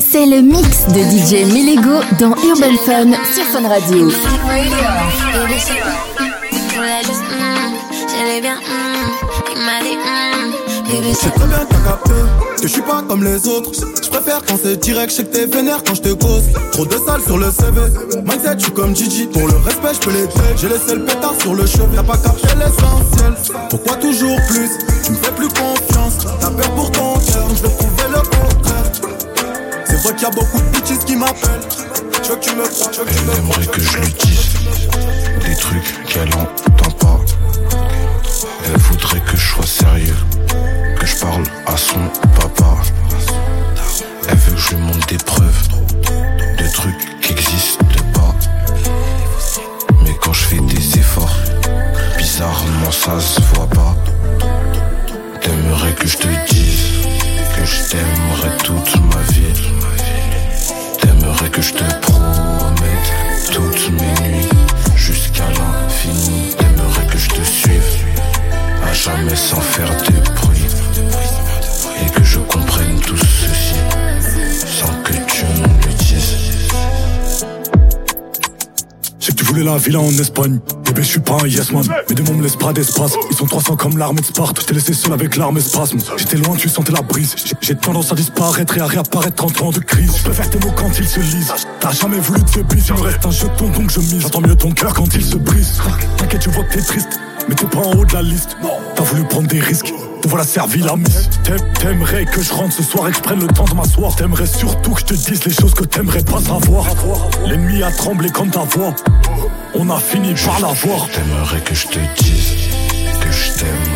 C'est le mix de DJ Milego dans Urban Fun sur Fun Radio. C'est très bien t'as capté que je suis pas comme les autres. Je préfère quand c'est direct, je sais que t'es vénère quand je te cause Trop de salles sur le CV Mindset, je suis comme Gigi. Pour le respect, je peux les take J'ai laissé le pétard sur le cheveu T'as pas capté l'essentiel. Pourquoi toujours plus? Tu me fais plus confiance. T'as peur pour ton cœur Je vais trouver vrai qu'il y a beaucoup de bitches qui m'appellent tu que que je lui dise Des trucs qu'elle entend pas Elle voudrait que je sois sérieux que je parle à son papa. Elle veut que je lui montre des preuves de trucs qui existent pas. Mais quand je fais des efforts, bizarrement ça se voit pas. T'aimerais que je te dise que je t'aimerais toute ma vie. Que je te promette toutes mes nuits jusqu'à l'infini. T'aimerais que je te suive à jamais sans faire de bruit et que je comprenne tout ceci sans que tu me le dises. Je sais que tu voulais la villa en Espagne. Bébé, je suis pas un yes man. Mes démons me laissent pas d'espace. Ils sont 300 comme l'armée de Sparte. Je t'ai laissé seul avec l'arme spasme. J'étais loin, tu sentais la brise. J'ai- tendance à disparaître et à réapparaître 30 ans de crise. Je préfère tes mots quand ils se lisent. T'as jamais voulu de ce bis. Il me reste un jeton donc je mise. J'entends mieux ton cœur quand il se brise. T'inquiète, je vois que t'es triste. Mais t'es pas en haut de la liste. T'as voulu prendre des risques. Voilà servi la mise. T'aim- T'aimerais que je rentre ce soir et que je prenne le temps de m'asseoir. T'aimerais surtout que je te dise les choses que t'aimerais pas savoir. L'ennemi a tremblé comme ta voix. On a fini par la voir. T'aimerais que je te dise que je t'aimerais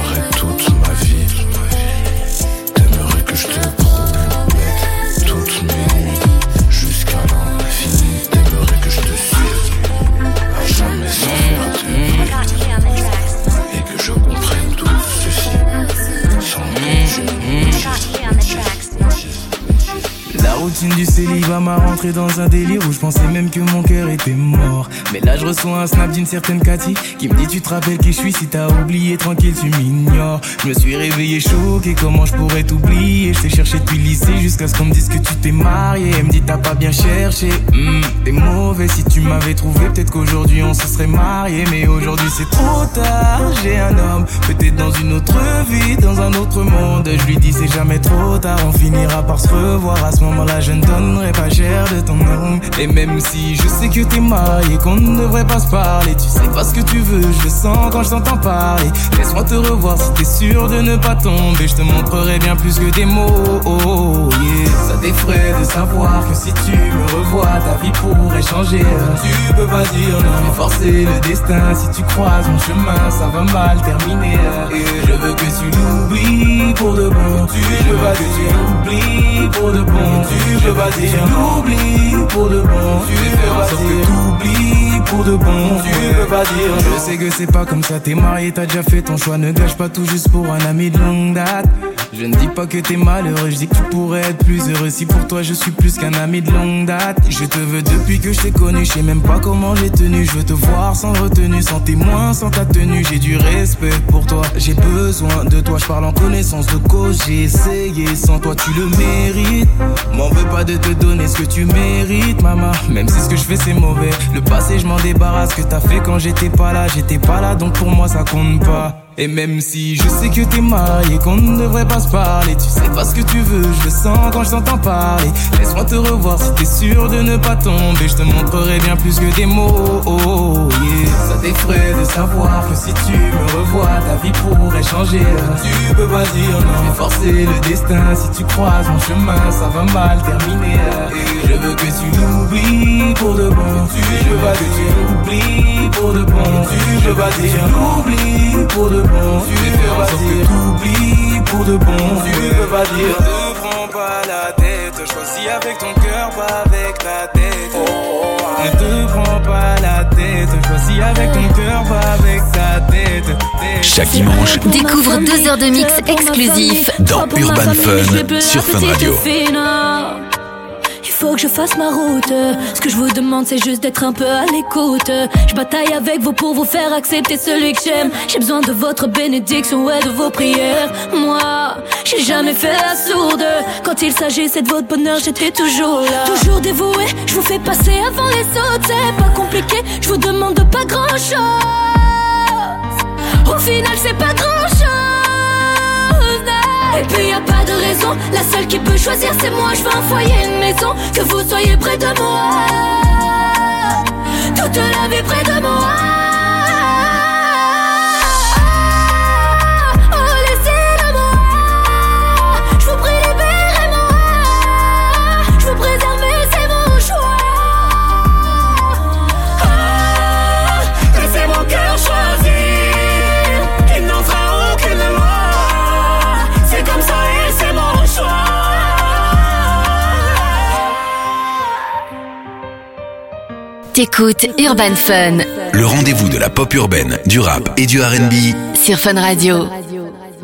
du célibat m'a rentré dans un délire où je pensais même que mon cœur était mort. Mais là je reçois un snap d'une certaine Cathy qui me dit tu te rappelles qui je suis? Si t'as oublié tranquille tu m'ignores. Je me suis réveillé choqué comment je pourrais t'oublier? Je t'ai cherché depuis le lycée jusqu'à ce qu'on me dise que tu t'es marié. Elle me dit t'as pas bien cherché. Hmm, t'es mauvais si tu m'avais trouvé peut-être qu'aujourd'hui on se serait marié. Mais aujourd'hui c'est trop tard. J'ai un homme peut-être dans une autre vie, dans un autre monde. Je lui dis c'est jamais trop tard. On finira par se revoir à ce moment-là. Je ne donnerai pas cher de ton nom. Et même si je sais que t'es marié, qu'on ne devrait pas se parler, tu sais pas ce que tu veux. Je le sens quand je t'entends parler. Laisse-moi te revoir si t'es sûr de ne pas tomber. Je te montrerai bien plus que des mots. Oh, yeah. Ça t'effraie de savoir que si tu me revois, ta vie pourrait changer. Tu peux pas dire non, mais forcer le destin. Si tu croises mon chemin, ça va mal terminer. Et je veux que tu l'oublies pour de bon. Tu veux pas que tu l'oublies pour de bon. Tu pas dire l'oublie pour de bon. Tu veux pas dire t'oublies pour de bon. Tu veux pas dire Je sais que c'est pas comme ça. T'es marié, t'as déjà fait ton choix. Ne gâche pas tout juste pour un ami de longue date. Je ne dis pas que t'es malheureux, je dis que tu pourrais être plus heureux si pour toi je suis plus qu'un ami de longue date. Je te veux depuis que je t'ai connu, je sais même pas comment j'ai tenu. Je veux te voir sans retenue, sans témoin, sans ta tenue. J'ai du respect pour toi, j'ai besoin de toi. Je parle en connaissance de cause, j'ai essayé sans toi, tu le mérites. M'en veux de te donner ce que tu mérites, maman. Même si ce que je fais c'est mauvais, le passé je m'en débarrasse. Que t'as fait quand j'étais pas là, j'étais pas là, donc pour moi ça compte pas. Et même si je sais que t'es marié, qu'on ne devrait pas se parler, tu sais pas ce que tu veux, je le sens quand je t'entends parler. Laisse-moi te revoir si t'es sûr de ne pas tomber, je te montrerai bien plus que des mots. Oh, yeah. Ça t'effraie de savoir que si tu me revois, ta vie pourrait changer. Tu peux pas dire non, mais forcer le destin. Si tu croises mon chemin, ça va mal terminer. Et je veux que tu l'oublies pour de bon. Tu veux pas que tu l'oublies pour de bon. Tu veux pas dire l'oublie pour de bon. Tu veux pas dire t'oublies pour de bon. Tu veux pas dire ne prends pas la tête. Choisis avec ton cœur, pas avec ta tête. Ne te prends pas la tête. Choisis avec ton cœur, pas avec ta tête. Tête. Chaque dimanche, Découvre deux heures de mix exclusifs dans Urban Fun sur Fun Radio. Que je fasse ma route. Ce que je vous demande, c'est juste d'être un peu à l'écoute. Je bataille avec vous pour vous faire accepter celui que j'aime. J'ai besoin de votre bénédiction, ouais, de vos prières. Moi, j'ai jamais fait la sourde. Quand il s'agissait de votre bonheur, j'étais toujours là. Toujours dévoué, je vous fais passer avant les autres. C'est pas compliqué, je vous demande pas grand chose. Au final, c'est pas grand chose. Et puis y a pas de raison, la seule qui peut choisir c'est moi. Je veux un foyer, une maison, que vous soyez près de moi. Toute la vie près de moi. T'écoutes Urban Fun. Le rendez-vous de la pop urbaine, du rap et du RB. Sur Fun Radio.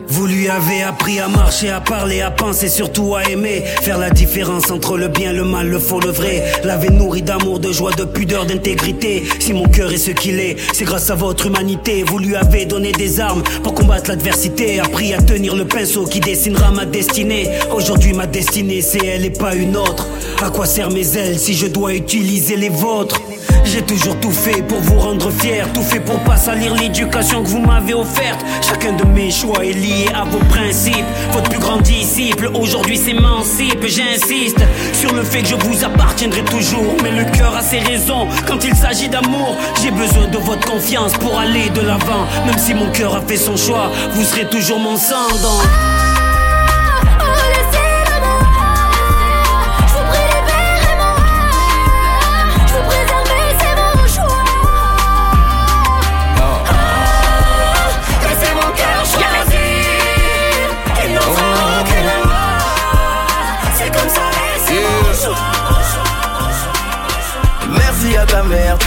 Vous lui avez appris à marcher, à parler, à penser, surtout à aimer. Faire la différence entre le bien, le mal, le faux, le vrai. L'avez nourri d'amour, de joie, de pudeur, d'intégrité. Si mon cœur est ce qu'il est, c'est grâce à votre humanité. Vous lui avez donné des armes pour combattre l'adversité. Appris à tenir le pinceau qui dessinera ma destinée. Aujourd'hui, ma destinée, c'est elle et pas une autre. À quoi servent mes ailes si je dois utiliser les vôtres? J'ai toujours tout fait pour vous rendre fier, tout fait pour pas salir l'éducation que vous m'avez offerte. Chacun de mes choix est lié à vos principes. Votre plus grand disciple aujourd'hui s'émancipe. J'insiste sur le fait que je vous appartiendrai toujours. Mais le cœur a ses raisons quand il s'agit d'amour. J'ai besoin de votre confiance pour aller de l'avant. Même si mon cœur a fait son choix, vous serez toujours mon sang.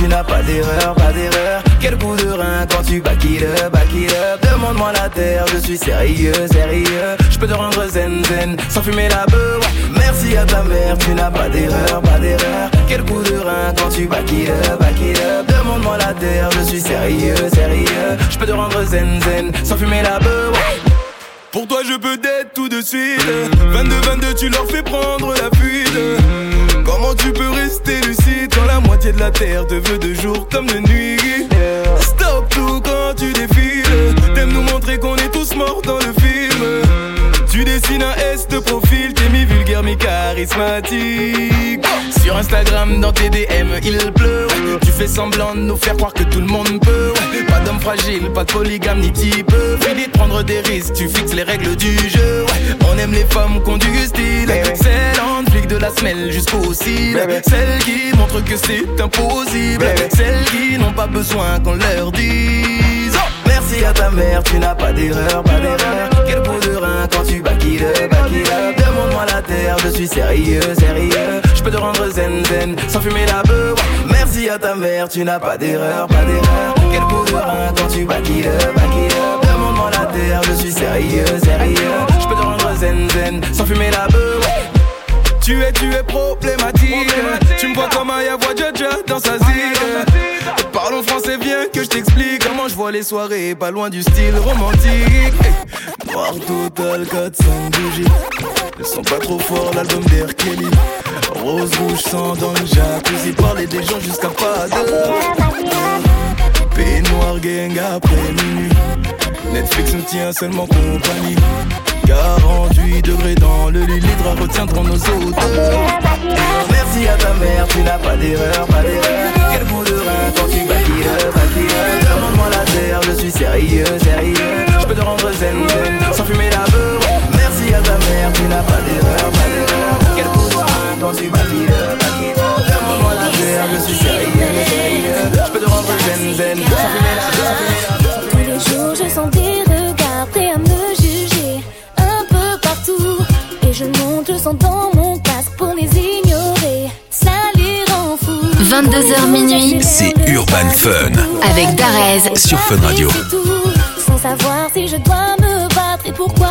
Tu n'as pas d'erreur, pas d'erreur. Quel coup de rein quand tu back it up, back it up. Demande-moi la terre, je suis sérieux, sérieux. Je peux te rendre zen, zen, sans fumer la beuh. Merci à ta mère, tu n'as pas d'erreur, pas d'erreur. Quel coup de rein quand tu back it up, back it up. Demande-moi la terre, je suis sérieux, sérieux. Je peux te rendre zen, zen, sans fumer la beuh. Pour toi je peux d'être tout de suite 22-22 tu leur fais prendre la fuite de la terre te veut de jour comme de nuit Sur Instagram, dans tes DM, il pleut. Tu fais semblant de nous faire croire que tout le monde peut. Pas d'homme fragile, pas de polygame ni type. Fini de prendre des risques, tu fixes les règles du jeu. On aime les femmes qui ont du style. Celles en flic de la semelle jusqu'au cil. Celles qui montrent que c'est impossible. Celles qui n'ont pas besoin qu'on leur dise. Oh, merci à ta mère, tu n'as pas d'erreur, pas d'erreur. Quand tu back it up, back it up. Demande-moi la terre, je suis sérieux, sérieux. Je peux te rendre zen, zen, sans fumer la beuh. Merci à ta mère, tu n'as pas d'erreur, pas d'erreur. Quel rein quand tu back it up, back it up. Demande-moi la terre, je suis sérieux, sérieux. Je peux te rendre zen, zen, sans fumer la beuh. Tu es, tu es problématique. Tu me vois comme un Yavois Jaja dans sa zig. Que je t'explique comment je vois les soirées, pas loin du style romantique. Noir total, 4, 5 bougies. Elles sont pas trop forts, l'album d'Air Kelly. Rose, rouge, sang dans le jacuzzi. Parler des gens jusqu'à pas de. Peignoir, gang après minuit. Netflix nous tient seulement compagnie. 48 degrés dans le lit, les draps retiendront nos odeurs. Merci à ta mère, tu n'as pas d'erreur, pas d'erreur. Quel bout de rein quand tu baquilles, baquilles. Demande-moi la terre, je suis sérieux, sérieux. Je peux te rendre zen, zen, sans fumer la beurre. Merci à ta mère, tu n'as pas d'erreur, pas d'erreur. Quel bout de rein quand tu baquilles, baquilles. Demande-moi la terre, je suis sérieux, sérieux. Je peux te rendre zen, zen, sans fumer la beurre. 22h minuit. C'est Urban Fun. Avec Darez. Sur Fun Radio. Sans savoir si je dois me battre et pourquoi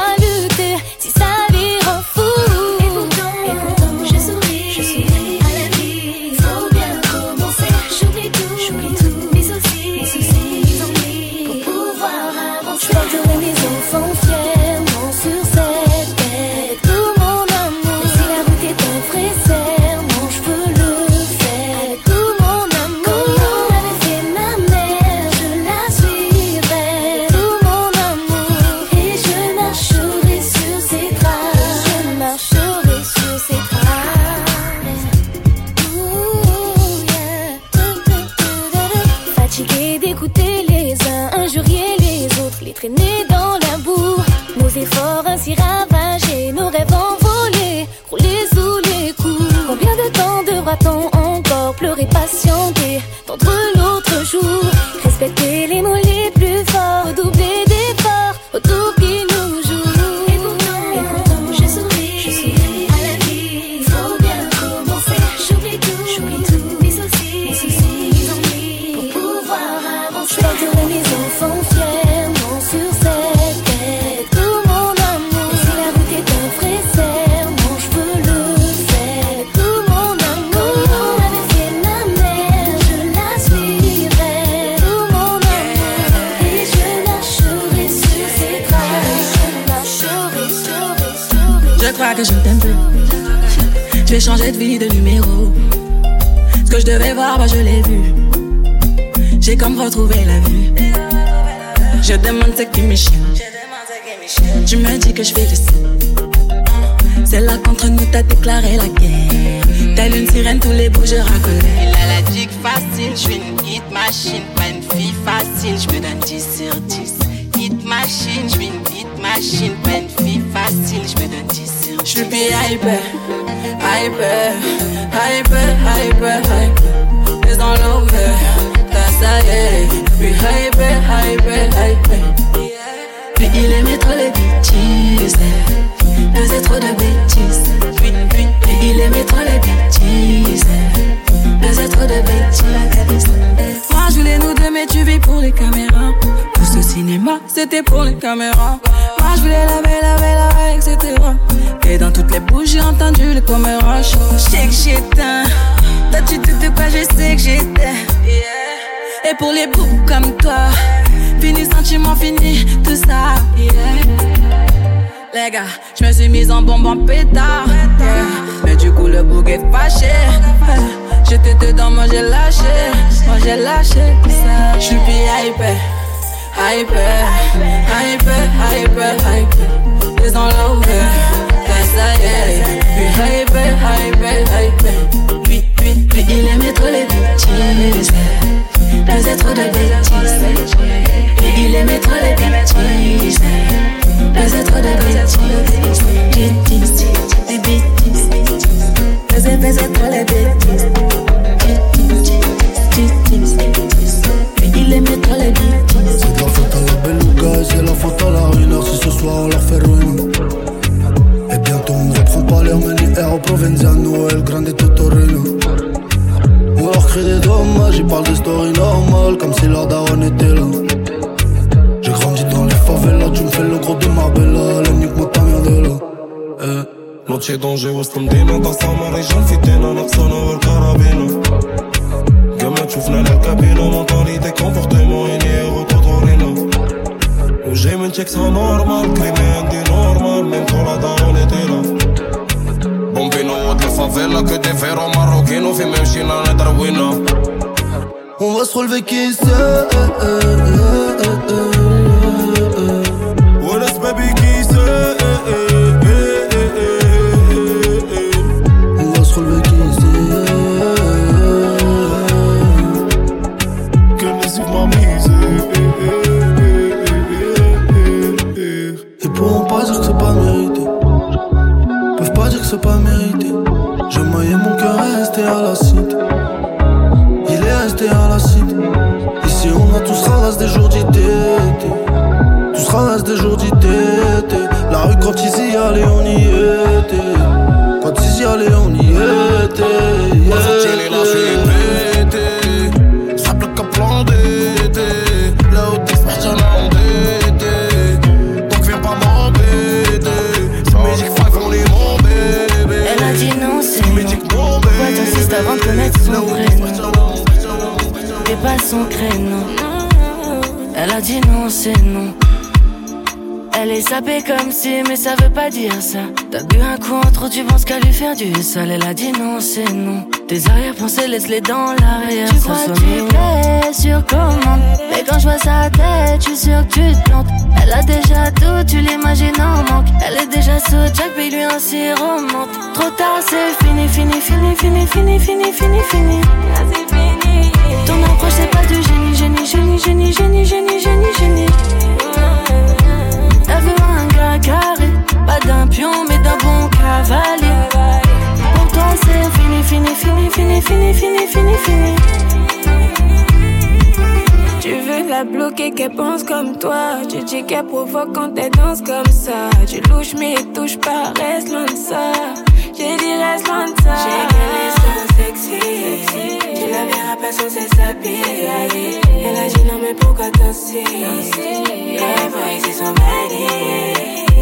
Je vais changer de vie, de numéro. Ce que je devais voir, bah je l'ai vu. J'ai comme retrouvé la vue. Je demande ce qui me chie. Tu me dis que je fais du sang. C'est là contre nous t'as déclaré la guerre. Telle une sirène, tous les bouts je racolais. Elle a la dick facile, je suis une hit machine, pas une fille facile, je me donne 10 sur 10. Hit machine, je suis une hit machine, pas une fille facile, je me donne 10 sur 10. Je suis hyper, hyper, hyper, hyper, hyper. Les dans l'over, t'as ça y est. Puis hyper, hyper, hyper. Puis il aimait trop les bêtises. Faisait trop de bêtises. Puis, puis, puis il aimait trop les bêtises. Faisait trop de bêtises. Je voulais nous deux, mais tu vis pour les caméras. Tout ce cinéma, c'était pour les caméras. Moi je voulais laver, laver, laver, etc. Et dans toutes les bouches, j'ai entendu le caméras. Je sais que j'éteins. Toi, tu te doutes pas, je sais que j'étais. Et pour les bouts comme toi, fini sentiment, fini tout ça. Les gars, je me suis mise en bombe en pétard. yeah. Mais du coup, le bouc est fâché. Yeah. J'étais dedans, moi j'ai lâché. Moi j'ai lâché ça. Je suis plus hyper, hyper, hyper, hyper, hyper. Les l'over, ça y est. Puis hyper, hyper, hyper. Puis, puis, puis il aimait trop les bêtises. Faisait trop de bêtises. Puis il aimait trop les bêtises. Faisait trop de bêtises. Bêtises, des bêtises. Faisait, faisait trop les bêtises. Bêtises, bêtises. Puis il aimait trop les bêtises. C'est de Elle a dit non, c'est non. Tes arrière-pensées, laisse-les dans l'arrière Tu crois que tu sur commande Mais quand je vois sa tête, je suis sûr que tu te plantes. Elle a déjà tout, tu l'imagines en manque. Elle est déjà sous Jack, mais lui un si remonte Trop tard, c'est fini, fini, fini, fini, fini, fini, fini, fini. Ton approche, c'est pas du génie, génie, génie, génie, génie, génie, génie, génie. Elle veut un gars carré Pas d'un pion, mais d'un bon cavalier fini, fini, fini, fini, fini, fini, fini. Tu veux la bloquer, qu'elle pense comme toi. Tu dis qu'elle provoque quand elle danse comme ça. Tu louches, mais touche pas, reste loin de ça. J'ai dit, reste loin de ça. J'ai qu'elle est sexy. Tu la verras pas sans ses s'habiller. Elle a dit, non, mais pourquoi danser? Mari. Je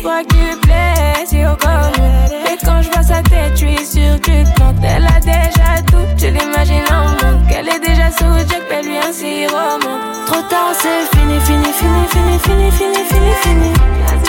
crois que tu plais, si au comme. Et quand je vois sa tête, je suis sûr que tu. Elle a déjà tout, je l'imagine en monde. Qu'elle est déjà sous Jack, fais lui un sirop. Trop tard, c'est fini, fini, fini, fini, fini, fini, fini, fini.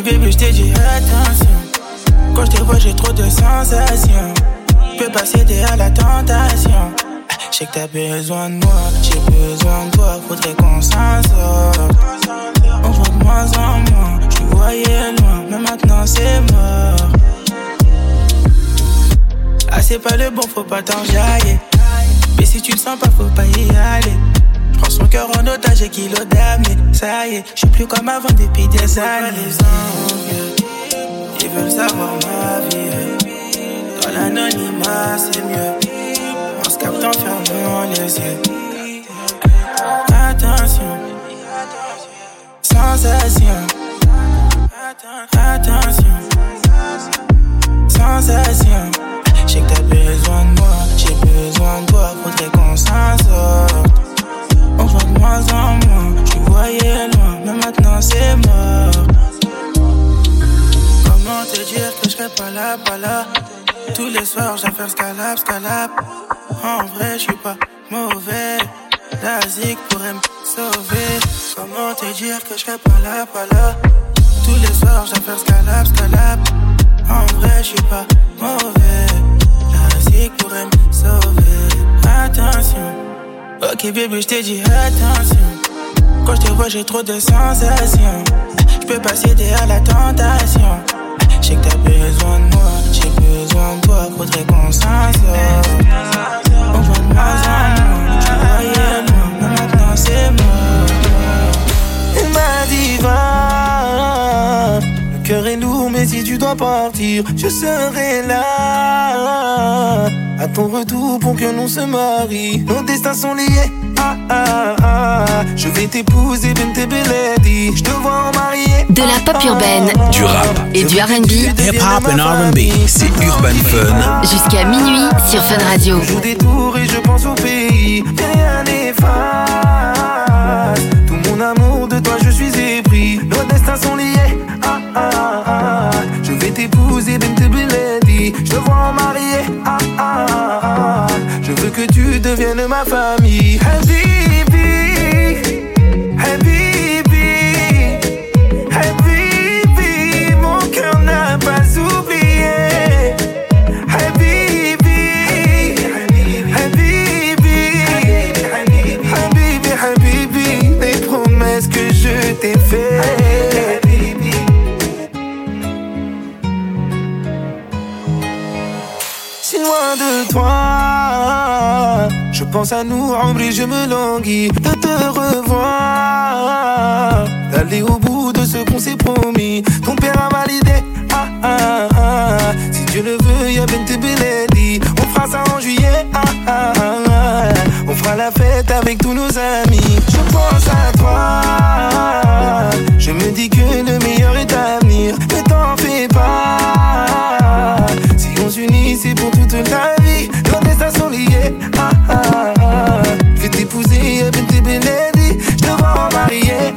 Ok bébé, je t'ai dit attention. Quand je te vois, j'ai trop de sensations. Je peux pas céder à la tentation. Je sais que t'as besoin de moi, j'ai besoin de toi, faudrait qu'on s'en sorte. On voit de moins en moins, je voyais loin, mais maintenant c'est mort. Ah, c'est pas le bon, faut pas t'enjailler. Mais si tu le sens pas, faut pas y aller. Prends son cœur en otage et qu'il damné. Ça y est, je suis plus comme avant depuis des années. Les ils veulent savoir ma vie? Dans l'anonymat, c'est mieux. On se capte en fermant les yeux. Attention, sensation. Attention, sensation. Je sais que t'as besoin de moi, j'ai besoin de toi, faudrait qu'on s'en en moins, je voyais loin, mais maintenant c'est mort. Comment te dire que je serais pas là, pas là? Tous les soirs, j'ai faire scalap, scalap. En vrai, je suis pas mauvais. La zig pourrait me sauver. Comment te dire que je serais pas là, pas là? Tous les soirs, j'ai faire scalap, scalap. En vrai, je suis pas mauvais. La zig pourrait me sauver. Attention. Ok, bébé, je t'ai dit attention. Quand je te vois, j'ai trop de sensations. Je peux pas céder à la tentation. Je sais que t'as besoin de moi, j'ai besoin de toi, faudrait qu'on s'en sorte. On voit de moins en moins, je voyais mais maintenant c'est. Elle m'a dit va, le cœur est lourd, mais si tu dois partir, je serai là. À ton retour pour que l'on se marie, nos destins sont liés. Ah, ah, ah. Je vais t'épouser, Bente Beledi. Je te vois en mariée. De la pop urbaine, Du rap, et du RB, hip-hop and R&B, c'est Urban Fun. jusqu'à minuit sur Fun Radio. Je joue des tours et je pense au pays. Rien n'efface. Tout mon amour de toi, je suis épris. Deviennes ma à nous, Ambry, je me languis de te revoir. D'aller au bout de ce qu'on s'est promis. Ton père a validé. Ah, ah, ah. Si Dieu le veut, y'a Bente Beledi. On fera ça en juillet. Ah, ah, ah. On fera la fête avec tous nos amis. Je pense à toi. Je me dis que le meilleur est à venir. Ne t'en fais pas. Si on s'unit, c'est pour toute la vie. Nos destins sont liés. Ah, ah, ah. Beledi. Je te vois en.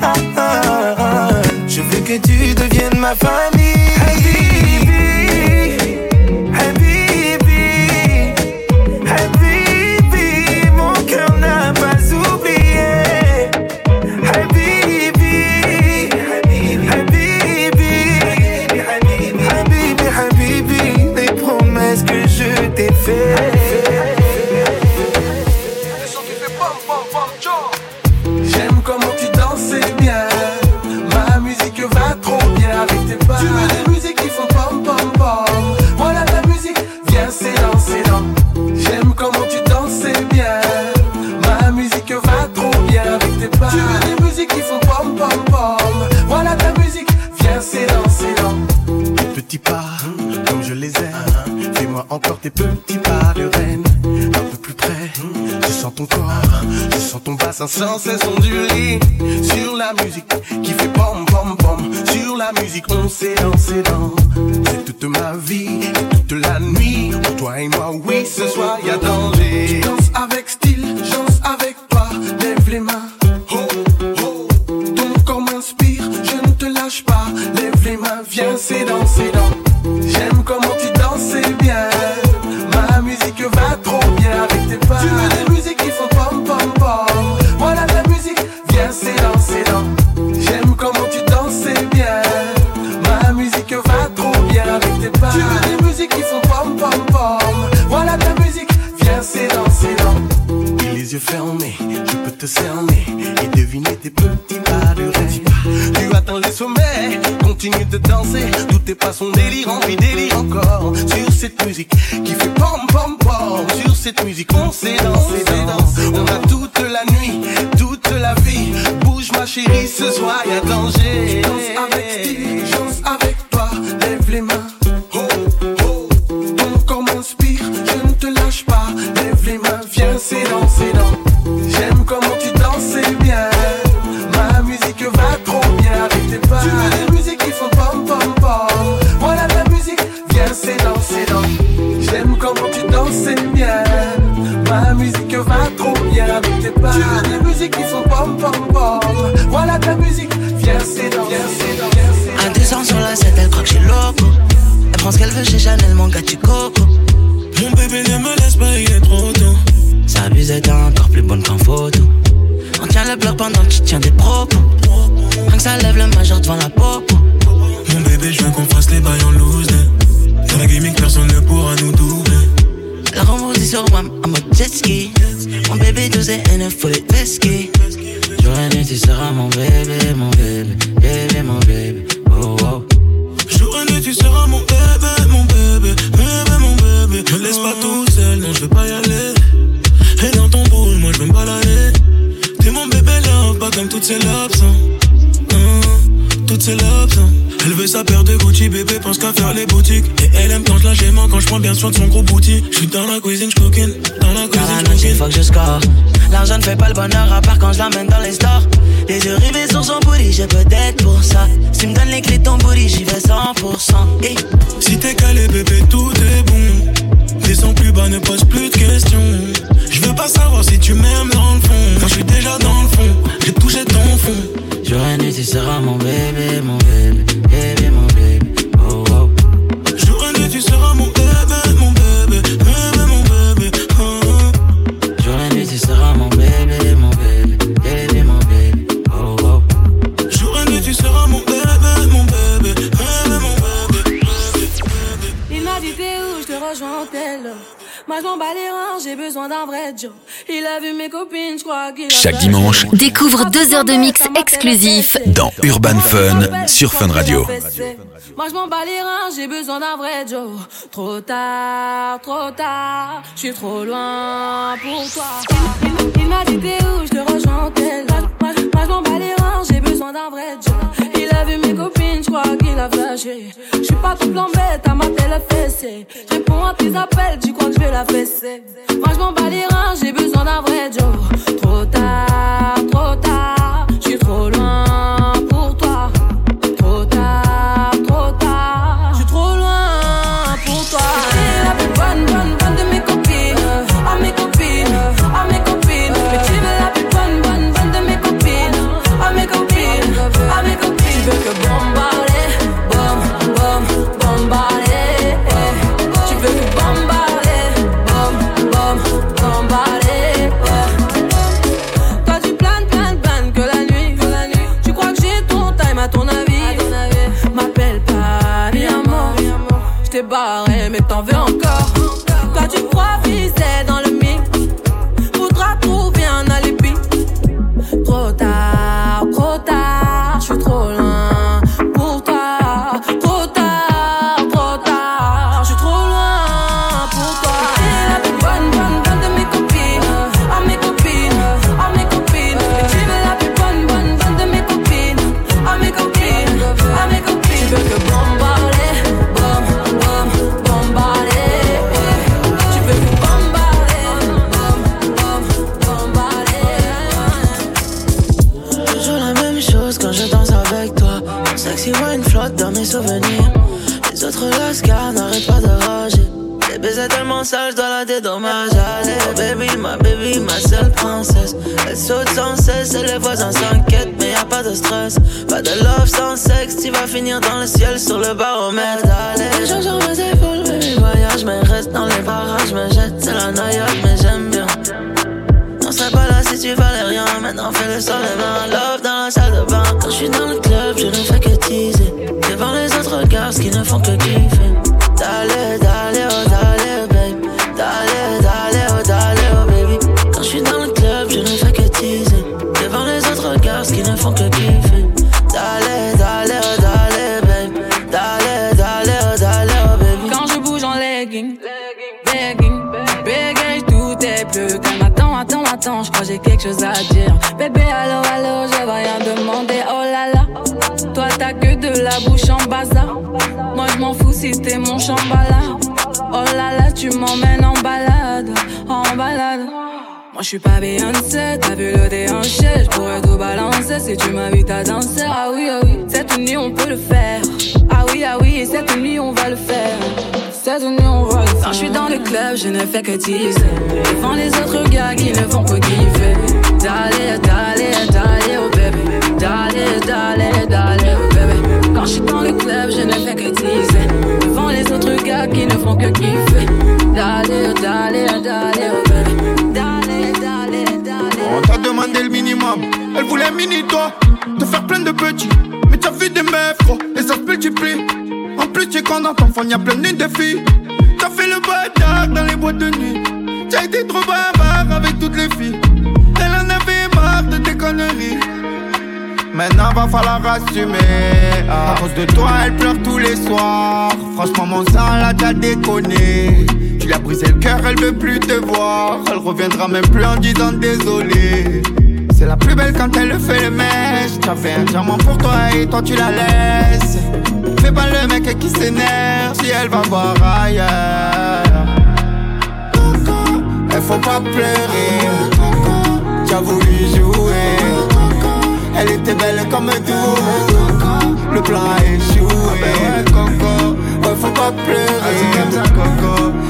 Ah, ah, ah. Je veux que tu deviennes ma famille. Sans cesse onduler. Sur la musique descend sur la 7, elle croit que je suis loco. Elle prend ce qu'elle veut chez Chanel, mon gars, tu coco. Mon bébé ne me laisse pas, il est trop tôt. Sa buse est encore plus bonne qu'en photo. On tient le bloc pendant que tu tiens des propos. Rien que ça lève le majeur devant la popo. Mon bébé, je veux qu'on fasse les bails en loose. Dans la gaming, personne ne pourra nous doubler. La rembourse sur WAM en mode jet ski. Mon bébé 12 et NF, faut les pesquer. Jour et nuit, tu seras mon bébé, mon bébé, bébé, mon bébé. Oh, oh. Jour et nuit, tu seras mon bébé, mon bébé, bébé, mon bébé. Me laisse pas tout seul, non, je veux pas y aller. Et dans ton boule, moi je veux me balader. T'es mon bébé love, pas comme toutes ces lobes. Hein. Hein, toutes ces lobes. Hein. Elle veut sa paire de Gucci, bébé pense qu'à faire les boutiques. Et elle aime quand je la j'aime quand je prends bien soin de son gros bouti. Je suis dans la cuisine, je cooking. Dans la cuisine, il faut que je score. L'argent ne fait pas le bonheur, à part quand je l'emmène dans les stores. Les yeux rivés sur son booty, j'ai peut-être pour ça. Si me donnes les clés de ton booty, j'y vais 100%. Hey. Si t'es calé, bébé, tout est bon. Descends plus bas, ne pose plus de questions. Je veux pas savoir si tu m'aimes dans le fond. Quand je suis déjà dans le fond, j'ai touché ton fond. Tu seras mon bébé, mon bébé, bébé, mon bébé. M'en bats les reins, j'ai besoin d'un vrai job. Il a vu mes copines, je crois qu'il a Chaque dimanche, Découvre deux heures de mix exclusifs dans Urban Fun sur Fun Radio. Moi je m'en bats les reins, j'ai besoin d'un vrai Joe. Trop tard, trop tard, je suis trop loin pour toi. Il, il- il m'a dit t'es où, je te rejoins en tel. Moi, moi, moi, je m'en bats les reins, j'ai besoin d'un vrai Joe. Il a vu mes copines, je crois qu'il a flashé. Pas tout plan bête, à ma télé fessée. Réponds à tes appels, tu crois que je vais la fesser. Moi je m'en bats les j'ai besoin d'un vrai Joe. Trop tard, trop tard, je suis trop loin Je ma seule princesse. Elle saute sans cesse et les voisins s'inquiètent, mais y a pas de stress. Pas de love sans sexe, tu vas finir dans le ciel sur le baromètre. Allez, je sur mes épaules, baby, voyage, mais reste dans les barrages, me jette, c'est la noyade, mais j'aime bien. Non, serais pas là si tu valais rien, maintenant fais le sol et mains. Love dans la salle de bain. Quand je suis dans le club, je ne fais que teaser. Devant les autres regards, qui ne font que kiffer. À dire. Bébé, allo, allo, je vais rien demander. Oh là là, toi t'as que de la bouche en bazar. Moi je m'en fous si t'es mon chambala. Oh là là, tu m'emmènes en balade, en balade. Moi je suis pas Beyoncé, t'as vu le déhanché, je pourrais tout balancer si tu m'invites à danser. Ah oui, ah oui, cette nuit on peut le faire. Ah oui, ah oui, cette nuit on va le faire. Quand je suis dans le club, je ne fais que teaser. Devant les autres gars qui ne font que kiffer. Dale, dale, dale, oh bébé. Dale, dale, dale, oh bébé. Quand je suis dans le club, je ne fais que teaser. Devant les autres gars qui ne font que kiffer. Dale, dale, dale, oh bébé. Dale, dale, dale. On t'a demandé le minimum, elle voulait mini toi, te faire plein de petits. Mais t'as vu des meufs, gros, et ça se multiplie. En plus, tu es quand dans ton fond, y'a plein de défis. T'as fait le bâtard dans les boîtes de nuit. T'as été trop bavard avec toutes les filles. Elle en avait marre de tes conneries. Maintenant va falloir assumer À cause de toi elle pleure tous les soirs Franchement mon sang là t'as déconné Tu lui as brisé le cœur elle veut plus te voir Elle reviendra même plus en disant désolé C'est la plus belle quand elle le fait le mèche T'as fait un diamant pour toi et toi tu la laisses Fais pas le mec qui s'énerve Si elle va voir ailleurs. Elle faut pas pleurer. T'as voulu jouer elle était belle comme tout. Le plan a échoué. Ouais, faut pas pleurer.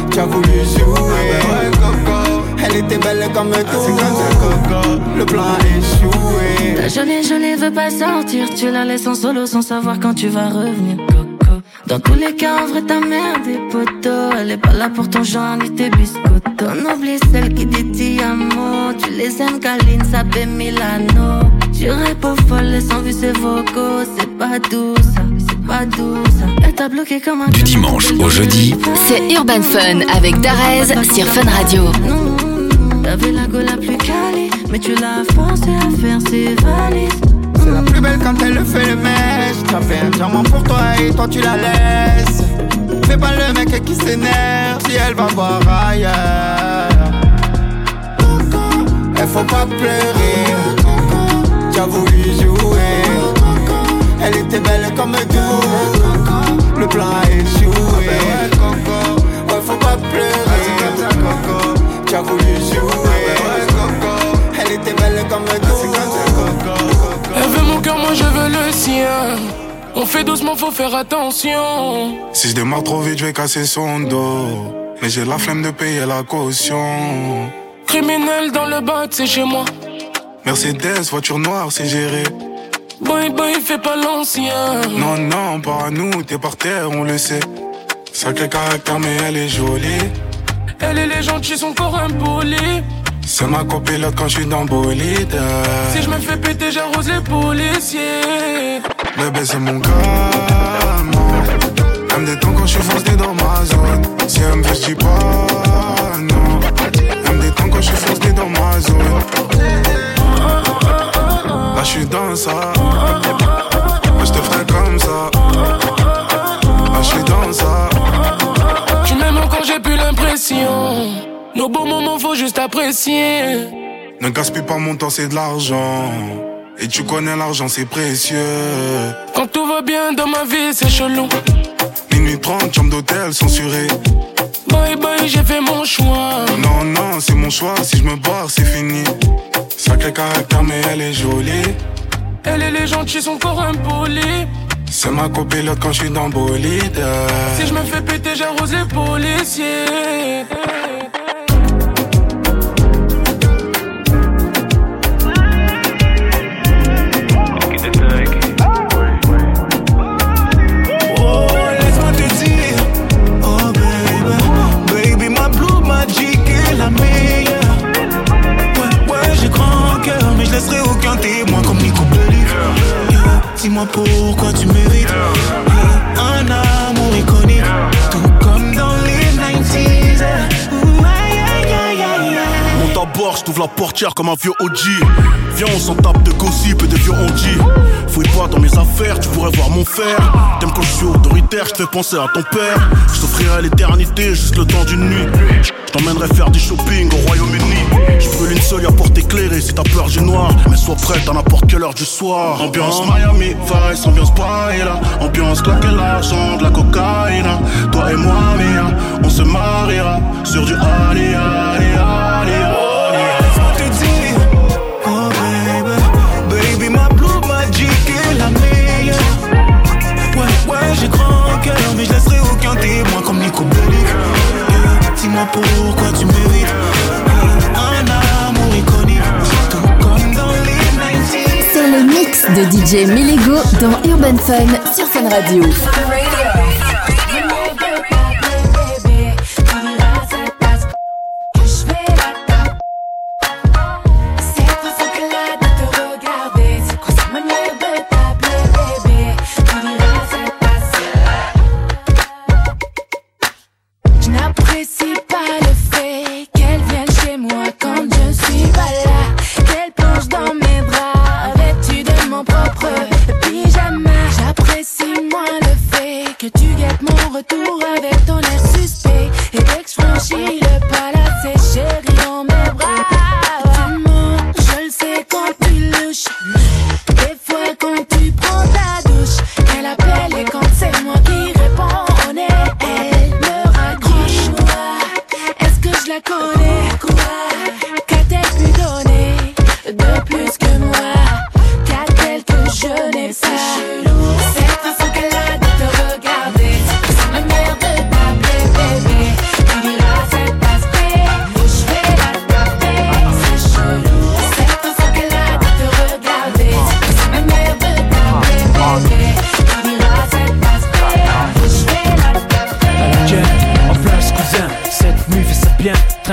Tu as voulu jouer Elle était belle comme tout. C'est comme ça Coco. Le plan a échoué. Ta jolie jolie veut pas sortir. Tu la laisses en solo sans savoir quand tu vas revenir Coco. Dans tous les cas en vrai ta mère des potos Elle est pas là pour ton genre ni tes biscottos. On oublie celle qui dit ti amo Tu les aimes Kaline, Sabé, Milano. Tu réponds folle sans vu ses vocaux, c'est pas doux ça, c'est pas doux ça. Elle t'a bloqué comme un Du dimanche au jeudi, C'est Urban Fun avec Darez sur Fun Radio. T'avais la go la plus calée, mais tu l'as forcé à faire ses valises. C'est la plus belle quand elle le fait le mèche. T'as fait un diamant pour toi et toi tu la laisses. Fais pas le mec qui s'énerve si elle va voir ailleurs. Elle faut pas pleurer. T'as voulu jouer. Elle était belle comme tout Le plan a échoué. Ouais faut pas pleurer Voulu jouer Elle était belle comme tout Elle veut mon cœur, moi je veux le sien. On fait doucement, faut faire attention. Si je démarre trop vite, je vais casser son dos. Mais j'ai la flemme de payer la caution. Criminel dans le bac, c'est chez moi. Mercedes, voiture noire, c'est géré. Boy, boy, fais pas l'ancien. Non, non, pas à nous, t'es par terre, on le sait. Sacré caractère, mais elle est jolie. Elle et les gentils sont encore impolis. C'est ma copilote quand je suis dans bolide. Si je me fais péter, j'arrose les policiers. Bébé, c'est mon calme. Elle me détend quand je suis foncé dans ma zone. Si elle me fait, pas non. Elle me détend quand je suis foncé dans ma zone. Là, je suis dans ça. Je te ferai comme ça. Là, je suis dans ça. Tu m'aimes quand j'ai plus l'impression. Nos beaux moments, faut juste apprécier. Ne gaspille pas mon temps, c'est de l'argent. Et tu connais l'argent, c'est précieux. Quand tout va bien dans ma vie, c'est chelou. Minuit 30, chambre d'hôtel censurée. Bye bye, j'ai fait mon choix. Non, non, c'est mon choix. Si je me barre, c'est fini. Sacré caractère, mais elle est jolie. Elle et les gentils sont encore impolis. C'est ma copilote quand je suis dans bolide. Si je me fais et j'arrose les policiers. Laisse-moi te dire, baby, baby, ma blue magic est la meilleure. Ouais, ouais, j'ai grand cœur, mais je laisserai aucun témoin Dis-moi pourquoi tu mérites yeah, un amour iconique, tout comme dans les 90s. Ouh, aïe, aïe, aïe, aïe, aïe. Monte à bord, je la portière comme un vieux OG. Viens, on s'en tape de gossip et de vieux on. Fouille pas dans mes affaires, tu pourrais voir mon fer. T'aimes quand je suis autoritaire, je fais penser à ton père. Je t'offrirai l'éternité, juste le temps d'une nuit. Je t'emmènerai faire du shopping au Royaume-Uni. Je brûle une seule à porte éclairée si t'as peur du noir. Sois prête à n'importe quelle heure du soir. Ambiance Miami, Vice, ambiance paella. Ambiance claquer l'argent, de la cocaïne. Toi et moi, Mia, on se mariera sur du Ali, Ali, Ali, Ali. Laisse-moi te dire, oh baby, baby, ma blue magic est la meilleure. Ouais, ouais, j'ai grand cœur, mais je laisserai aucun témoin comme Nico Bellic. Yeah, Dis-moi pourquoi tu mérites de DJ Milego dans Urban Fun sur Fun Radio.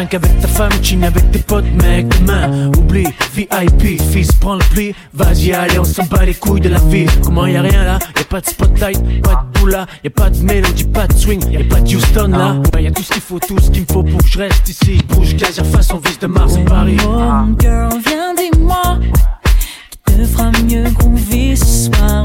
5 avec ta femme, chine avec tes potes, mec. Demain, oublie, VIP, fils, prends le pli. Vas-y, allez, on s'en bat les couilles de la vie. Comment y'a rien là? Y'a pas de spotlight, pas de boula, y'a pas de mélodie, pas de swing, y'a pas de Houston là. Bah, y'a tout ce qu'il faut, tout ce qu'il me faut pour que je reste ici. Bouge, gaz, face, on vise de Mars à Paris. Oh, ah. girl, viens, dis-moi, qui te fera mieux qu'on vit ce soir.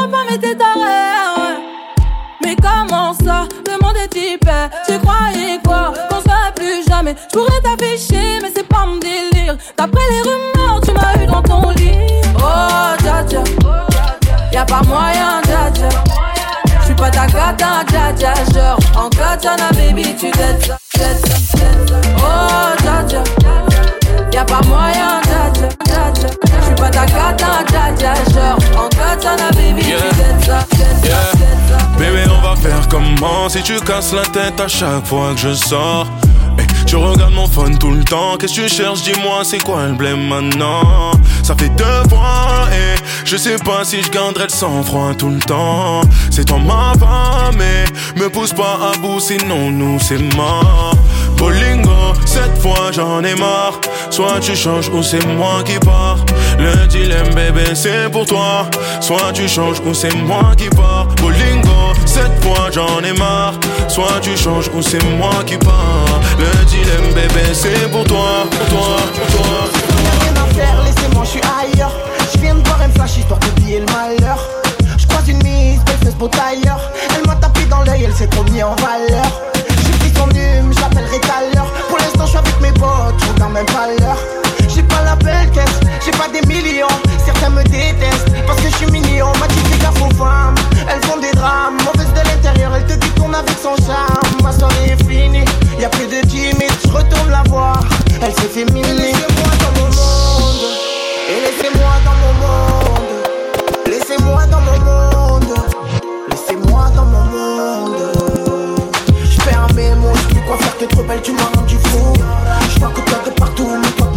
Mais t'es taré. ouais. Mais comment ça. Tu croyais quoi Qu'on se plus jamais. Je pourrais t'afficher, mais c'est pas mon délire. D'après les rumeurs, tu m'as eu dans ton lit. Oh, dja dja. Y'a pas moyen, dja dja. J'suis pas ta cata, dja dja. Genre, en katana, baby, tu dead ça. Oh, dja dja. Y'a pas moyen, dja dja, Bébé, on va faire comment si tu casses la tête à chaque fois que je sors? Eh, Tu regardes mon phone tout le temps, qu'est-ce que tu cherches, dis-moi, c'est quoi le blême maintenant? Ça fait deux fois et je sais pas si je garderai le sang-froid tout le temps. C'est toi ma mais me pousse pas à bout, sinon nous c'est mort. Bolingo, cette fois j'en ai marre. Soit tu changes ou c'est moi qui pars. Le dilemme, bébé, c'est pour toi. Soit tu changes ou c'est moi qui pars. Bolingo, cette fois j'en ai marre. Soit tu changes ou c'est moi qui pars. Le dilemme, bébé, c'est pour toi, pour toi, pour toi. rien à faire, laissez-moi, je suis ailleurs. Je viens de voir un flash histoire d'oublier le malheur. Je croise une mise, belle fesse beau tailleur. Elle m'a tapé dans l'œil, elle s'est trop mis en valeur. J'ai pris son hume, j'appellerai tout à l'heure. Pour l'instant, je suis avec mes potes, je regarde même pas l'heure. Elles font des drames. Mauvaise de l'intérieur, elle te détourne avec son charme. Ma soirée est finie, y a plus de timide, je retourne la voir. Elle s'est féminine. Laissez-moi dans mon monde, et laissez-moi dans mon monde. Laissez-moi dans mon monde, laissez-moi dans mon monde. Je perds mes mots, quoi faire, t'es trop belle, tu m'as rendu fou. Je que toi de partout, mais toi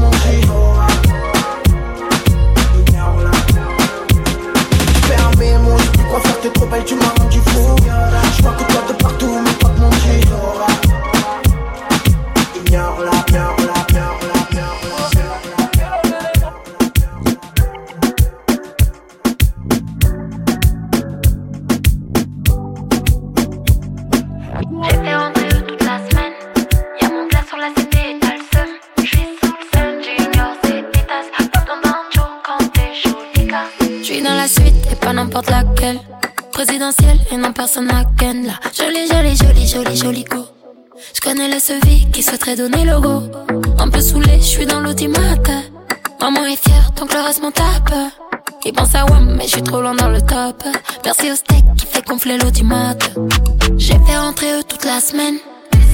et non personne à ken là. Jolie, jolie, jolie, jolie, jolie go. J'connais le SEVI qui souhaiterait donner le go. Un peu saoulé, j'suis dans l'audimat. Maman est fière, donc le reste m'en tape. Il pense à WAM, mais j'suis trop loin dans le top. Merci au steak qui fait gonfler l'audimat. J'ai fait rentrer eux toute la semaine.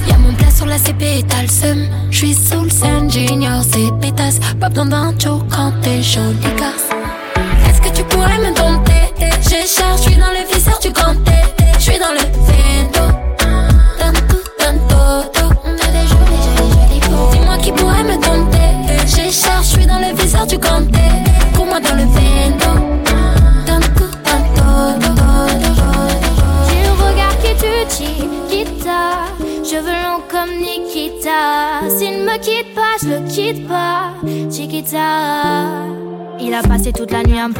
Y'a mon plat sur la CP et t'as le seum. J'suis sous le scène, junior, c'est pétasse. Pas besoin d'un show quand t'es jolie casse. Est-ce que tu pourrais me dompter? J'ai cher, j'suis dans du ganté. J'suis dans le vendo. Tanto, tanto, On a des jolis, jolis, jolis beaux. Dis-moi qui pourrait me dompter. J'ai cher, j'suis dans le viseur du ganté. Pour moi dans le vendo. Tanto, tanto, J'ai le regard qui tue Chiquita Cheveux longs comme Nikita S'il me quitte pas, je le quitte pas Chiquita il a passé toute la nuit à me.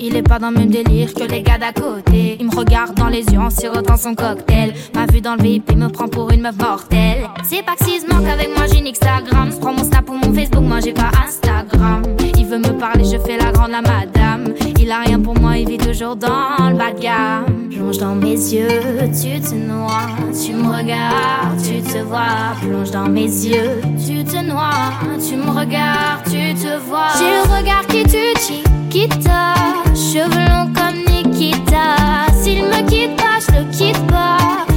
Il est pas dans le même délire que les gars d'à côté. Il me regarde dans les yeux en sirotant son cocktail. M'a vu dans le VIP, me prend pour une meuf mortelle. C'est pas que s'il se manque avec moi, j'ai une Instagram. Prends mon snap ou mon Facebook, moi j'ai pas Instagram. Il veut me parler, je fais la grande la madame. Il a rien pour moi, il vit toujours dans le bas de gamme. Plonge dans mes yeux, tu te noies. Tu me regardes, tu te vois. Plonge dans mes yeux, tu te noies. Tu me regardes, tu te vois. J'ai le regard qui tue, Chiquita. Cheveux longs comme Nikita. S'il me quitte pas, je le quitte pas.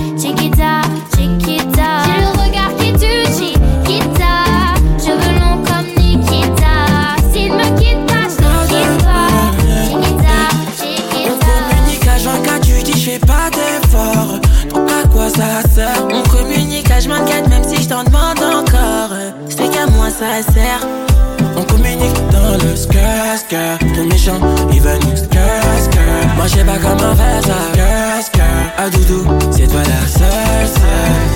À 24 même si je t'en demande encore. C'est qu'à moi ça sert. On communique dans le skirt. Ton méchant, il veut nous skirt. Moi j'ai pas comment faire ça. Skirt. À doudou, c'est toi la seule, seule.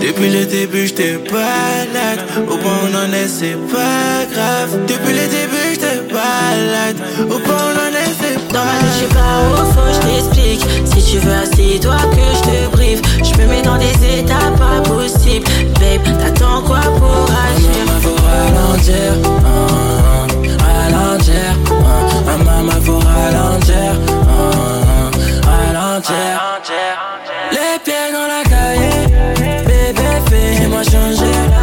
Depuis le début, j'étais balade. Au point où on en est, c'est pas grave. Depuis le début, j'étais balade. Au est, c'est pas Dans ma tête, je sais pas où faut, je t'explique. Si tu veux, assis-toi que je te brief. Je me mets dans des états pas possibles. Babe, t'attends quoi pour agir? faut ralentir, ah, ralentir, ah, maman faut ralentir, ah, ralentir. Les pieds dans la cahier, bébé fais-moi changer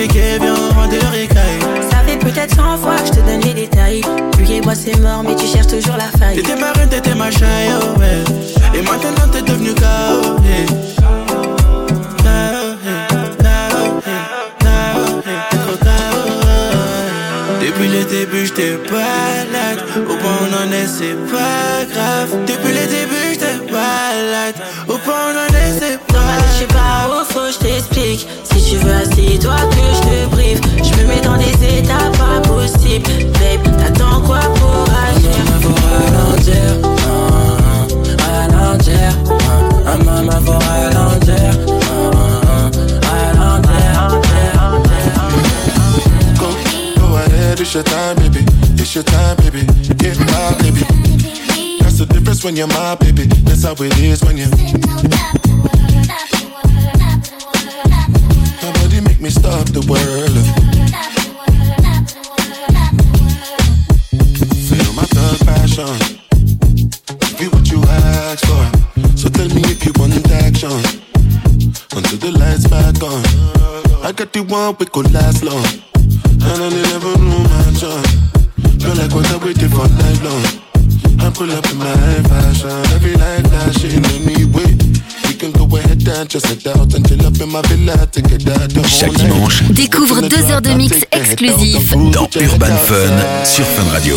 Tu veux t'expliquer, viens, rend de ricaille. Ça fait peut-être 100 fois que je te donne les détails. Lui et moi c'est mort, mais tu cherches toujours la faille. T'étais ma reine, t'étais ma chaille, oh ouais. Et maintenant t'es devenu KO. Depuis le début, j'étais balade. Au point où on en est, c'est pas grave. Depuis le début, j'étais balade. Au point où on en est, c'est pas Dans assis-toi que je te prive. Je me mets dans des états pas possibles. Babe, t'attends quoi pour agir? Pour ralentir, ralentir. Un maman pour ralentir, ralentir. Go ahead, it's your time, baby. It's your time, baby. Get my baby. That's the difference when you're my baby. That's how it is when you. Make me stop the world. Feel my third passion. Give what you ask for. So tell me if you want action. Until the lights back on. I got the one we could last long. And I never knew my job. Feel like what I waited for night long. I pull up in my fashion. Every light flashing Chaque dimanche, découvre deux heures de mix exclusif. dans Urban Fun sur Fun Radio.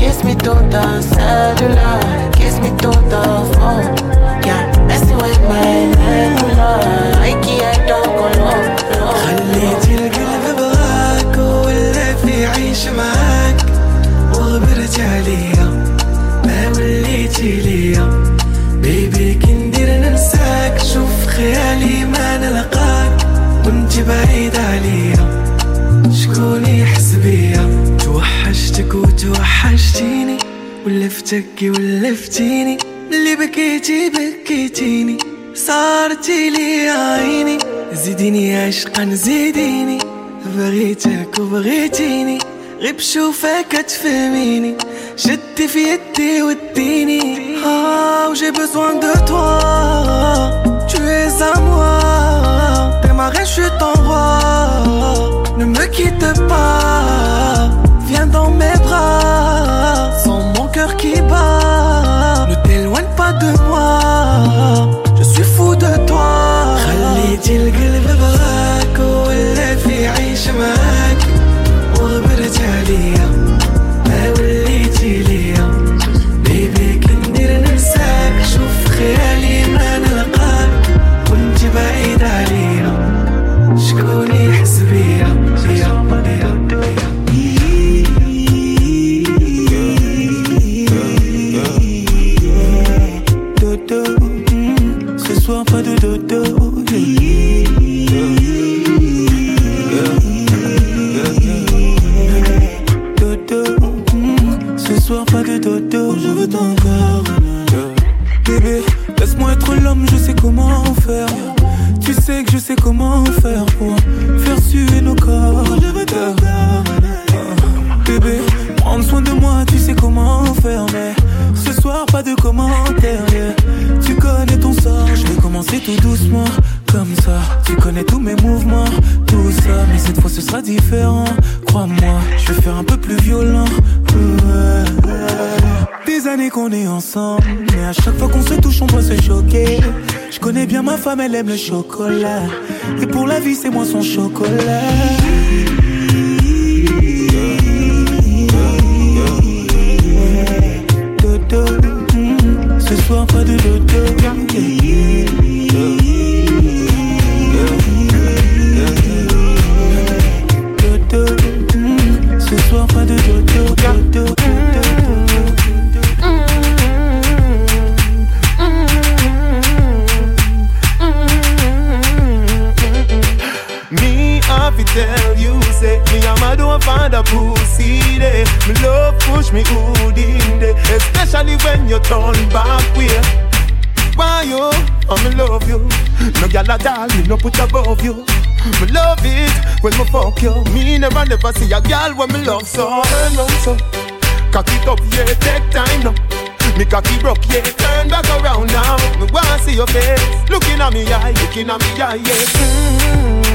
Kiss me to the cellular, kiss me to the phone. Yeah, messing with my medulla. I can't talk alone. خليتي القلب بغاك ولا في عيش معاك. وغبرت عليا ما وليتي ليا بيبي كندير ننساك. شوف خيالي ما نلقاك. وانت بعيد عليا ولفتك ولفتيني اللي بكيتي بكيتيني صارتي لي عيني زيديني عشقا زيديني بغيتك وبغيتيني غير بشوفك تفهميني شدي في يدي وديني Ah, j'ai besoin de toi Tu es à moi Démarrer, je suis ton roi Ne me quitte pas Viens dans mes bras خليتي القلب بغاك ولا في عيش معاك. Je sais comment faire pour faire suer nos corps. Je veux corps. Bébé, prendre soin de moi, tu sais comment faire, mais ce soir pas de commentaires. Tu connais ton sort, je vais commencer tout doucement, comme ça. Tu connais tous mes mouvements, tout ça, mais cette fois ce sera différent. Crois-moi, je vais faire un peu plus violent. Ouais. Années qu'on est ensemble, mais à chaque fois qu'on se touche, on doit se choquer. Je connais bien ma femme, elle aime le chocolat, et pour la vie, c'est moi son chocolat. mm, Ce soir, pas de. Dodo. All, me no put above you. Me love it when me fuck you. Me never never see a gyal when me love so. Turn round so, cock it up, yeah, take time now. Me cocky broke, yeah, turn back around now. Me wanna see your face, looking at me eye, looking at me eye, yeah. Mm.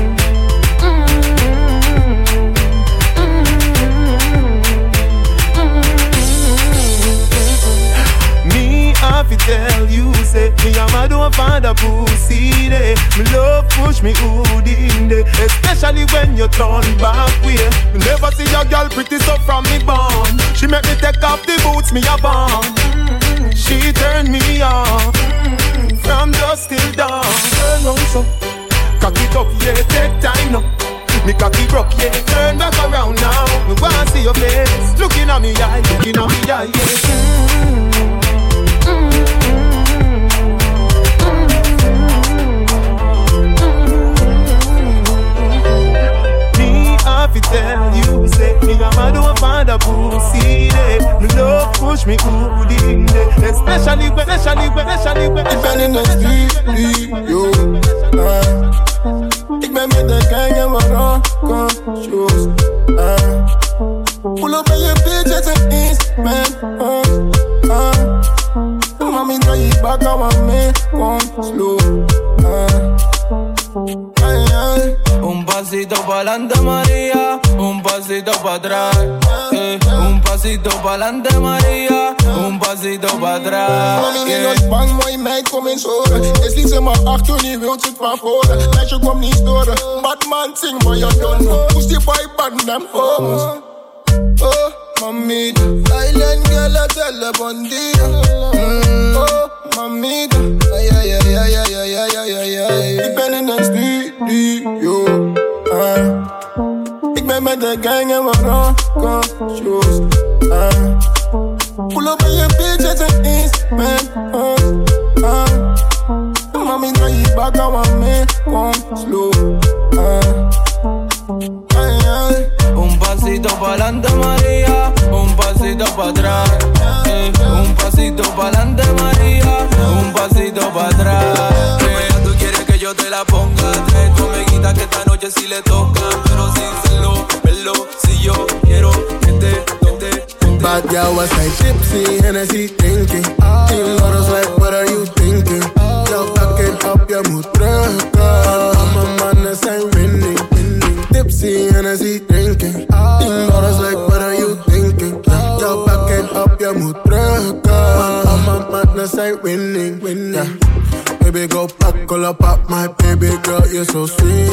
Have to tell you, say Me and my don't find a pussy day Me love push me hood in day Especially when you turn back way Me never see a girl pretty so from me born She make me take off the boots me a born She turn me on From dusk till dawn Turn on so Cock it up, yeah, take time now me cocky broke, yeah. Turn back around now. Me wanna see your face. Looking at me eye, looking at me eye, yeah. Me pussy day. Me love push me good in day, especially when, especially when, especially when. Ik ben in de studio, ah. Ik ben met de gang en we rocken shoes, ah. Pull up bij je bitch, het is Eastman, ah. ah. Mami, draai je bak, hou aan me, kom slow, ah. Ay. Un pasito pa'lante María, un pasito para atrás. eh. Un pasito pa'lante María, un pasito para atrás. Mami, yeah. niet ontspan, mooie meid, kom eens horen. Is liefst maar achter, niet wilt zit van voren. Meisje, kom niet storen. Badman, zing maar je don. Moest die boy bad them homes. Oh, mamita. Island girl, I tell her bandida. Mm. Oh, mamita. Ay, ay, ay, ay, ay, ay, ay, ay, ay, ay. Ik ben in de studio. Ah. Ik ben met de gang en we rocken shoes. Ah. Pull up bij je bitch, het is Eastman. Ah. Ah. Mami, draai je bak, hou aan me, kom slow. Ah. Ay, ay. Un pasito pa'lante María, un pasito para atrás. eh. Un pasito pa'lante María, un pasito para atrás. Mira, tú quieres que yo te la ponga. Trae tu amiguita que esta noche sí le toca. Pero sin serlo, verlo, si yo quiero que te, Bad girl was like tipsy, Hennessy thinking. Team Lotus like, what are you thinking? Yo, backing up your mood, trucker. I'm a man that ain't winning, winning. Tipsy, Hennessy drinking. Lotus like, what are you thinking? Yo, backing up your mood. I'm a that ain't winning, winning. Baby, go back, call up, up, my baby girl, you're so sweet.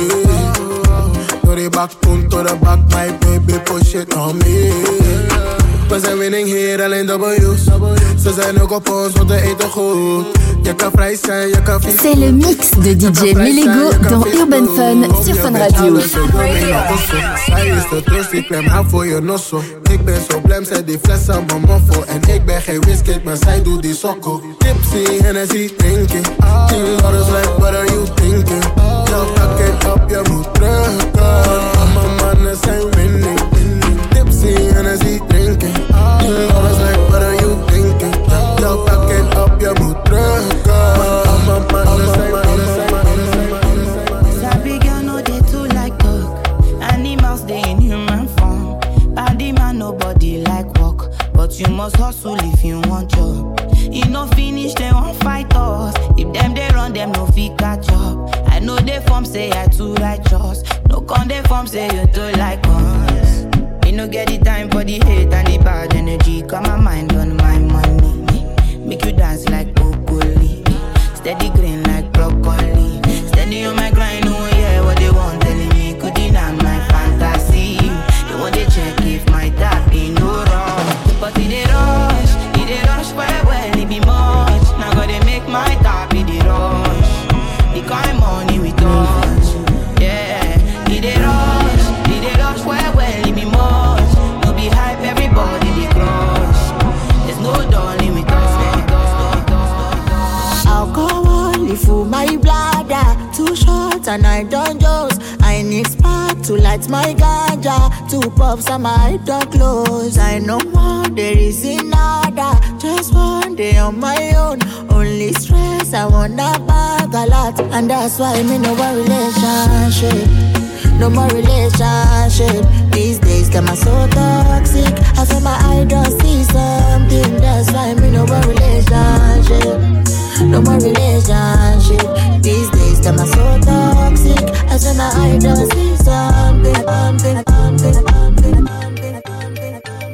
To the back, boom, to the back, my baby, push it on me. We zijn winning hier, alleen W's. Ze zijn ook op ons, want we eten goed. Je kan vrij zijn, je kan vies. C'est le mix de DJ Milego dans Urban Fun sur Fun Radio. Zij is de troost, ik klem haar voor je nosso. Ik ben zo blij, zij die fles aan mijn moffel. En ik ben geen whisky, maar zij doet die sokkel. Tipsy, Hennessy drinking. Tien dollars like, what are you thinking? Yo, back it up, je moet terugkomen. Allemaal mannen zijn winning. Ze alles like better you like it Animals they in op form. moet drukken nobody like walk. But you must hustle if you want job. You no finish, they won't fight us. If them they run, them no fit catch up. I know they form say I too righteous. No con they form say you too like us. No get the time for the hate and the bad energy. Got my mind don't. I need spark to light my ganja. Two puffs and my don't close. I know more, there is nada. Just one day on my own. Only stress, I wanna bag a lot. And that's why me no one relationship. No more relationship. These days, them are so toxic. I feel my eye don't see something. That's why me no more relationship. No more relationship. These days, them are so toxic. I feel my eye don't see something.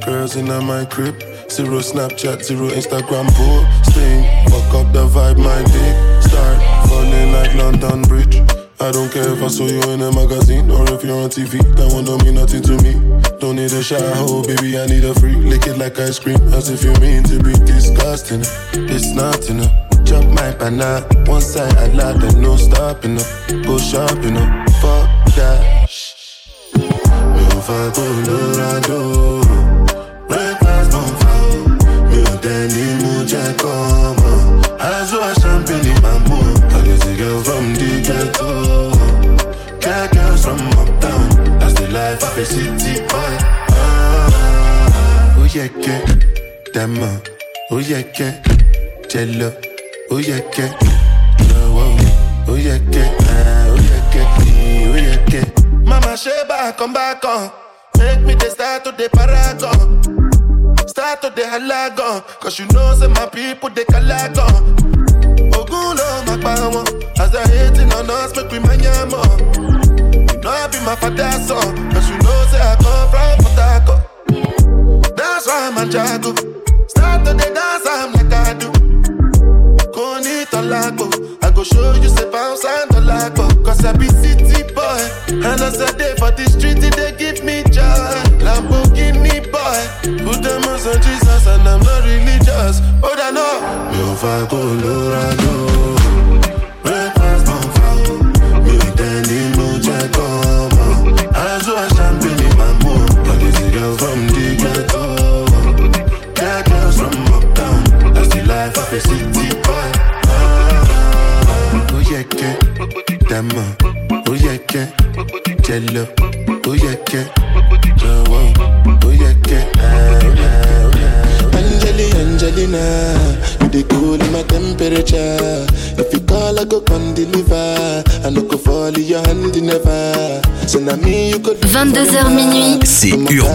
Girls in my crib, Zero Snapchat, zero Instagram posting. Fuck up the vibe, my dick start falling like London Bridge. I don't care if I saw you in a magazine or if you're on TV. That one don't mean nothing to me. Don't need a shower, baby, I need a free. Lick it like ice cream, as if you mean to be disgusting. It's not enough. Chop my banana, one side I lie, there's no stopping up. Go shopping up, fuck that. Ò fa Colorado, breakfast don't fall. Mi ò tẹ́ ní mú jẹ́ kọ́ mọ́. Azo a champagne in my mood. I get a girl from the ghetto. Cat girls from uptown. That's the life of a city boy. Ah, oh yeah, que, dama. Oh yeah, que, jello. Oh yeah, que, oh, oh, oh yeah, que, ah, oh yeah, que, oh yeah, que. Mama Sheba, come back on. Make me the start to the paragon. Start to the halagon. Cause you know, say my people, they calagon. Ogun lo ma pa wọn. As they hating on us, make we mind ya more. You know I be my father's son. Cause you know, say I come from Port Harcourt. That's why I'm a jago. todo el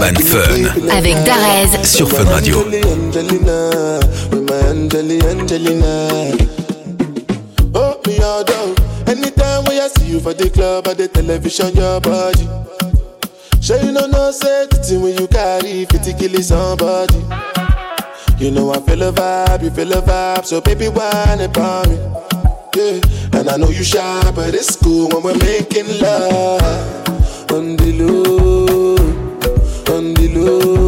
Urban Fun. Avec Darez. Sur Fun Radio. Oh, me all down. Anytime when I see you for the club or the television, your body. Sure you know no thing when you carry 50 kill somebody. You know I feel a vibe, you feel a vibe, so baby whine about me. Yeah, and I know you shy, but it's cool when we're making love. On the low, on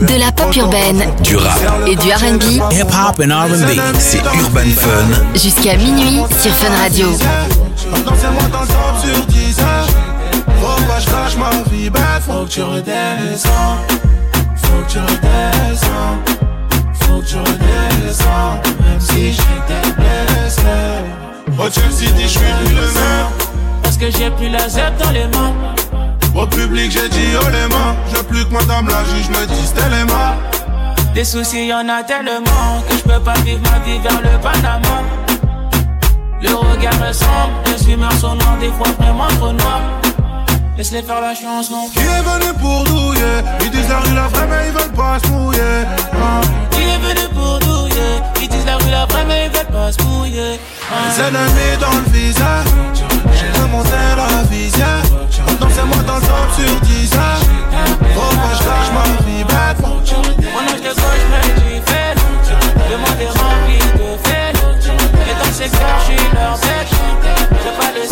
De la pop urbaine, du rap et du R&B, hip hop and R&B, c'est Urban Fun. Jusqu'à minuit sur Fun Radio. Dansez-moi dans le top sur 10 Faut pas je cache ma vie bête, faut que tu redescends. Faut que tu redescends. Faut que tu redescends. Même si j'étais blessé. Oh, tu me dis, je suis plus le même. Parce que j'ai plus la zep dans les mains. Au public, j'ai dit oh les mains. J'ai plus que madame la juge me dit mains. Des soucis, y en a tellement que je peux pas vivre ma vie vers le Panama. Le regard me semble, les humeurs sont noires, des fois vraiment trop noires. Laisse-les faire la chanson. Qui est venu pour douiller? Ils disent la rue la vraie, mais ils veulent pas se mouiller. Qui est venu pour douiller? Ils disent la rue la vraie, mais ils veulent pas se mouiller. Ah. Les ennemis dans le visage. J'ai remonté la visière. Dansez-moi dans le sur 10 Faut pas je. Mon âge de gauche me dit fait. Le monde est rempli de. Et dans ces cœurs, je suis leur bête. Pas laissé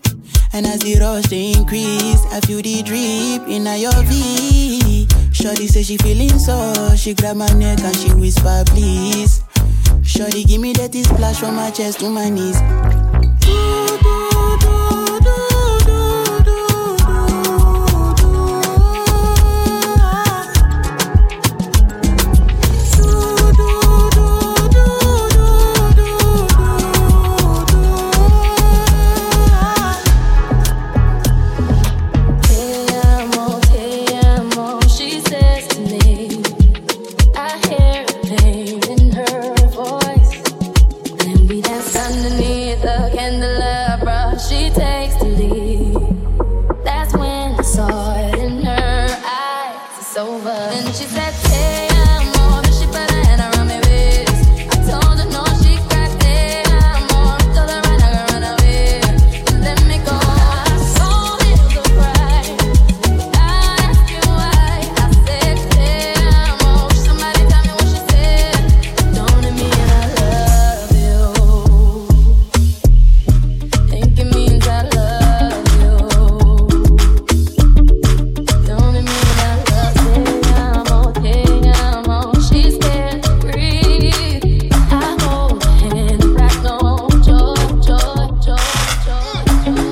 And as the rush they increase, I feel the drip in your V. Shorty say she feeling so, she grab my neck and she whisper please. Shorty give me that splash from my chest to my knees. Te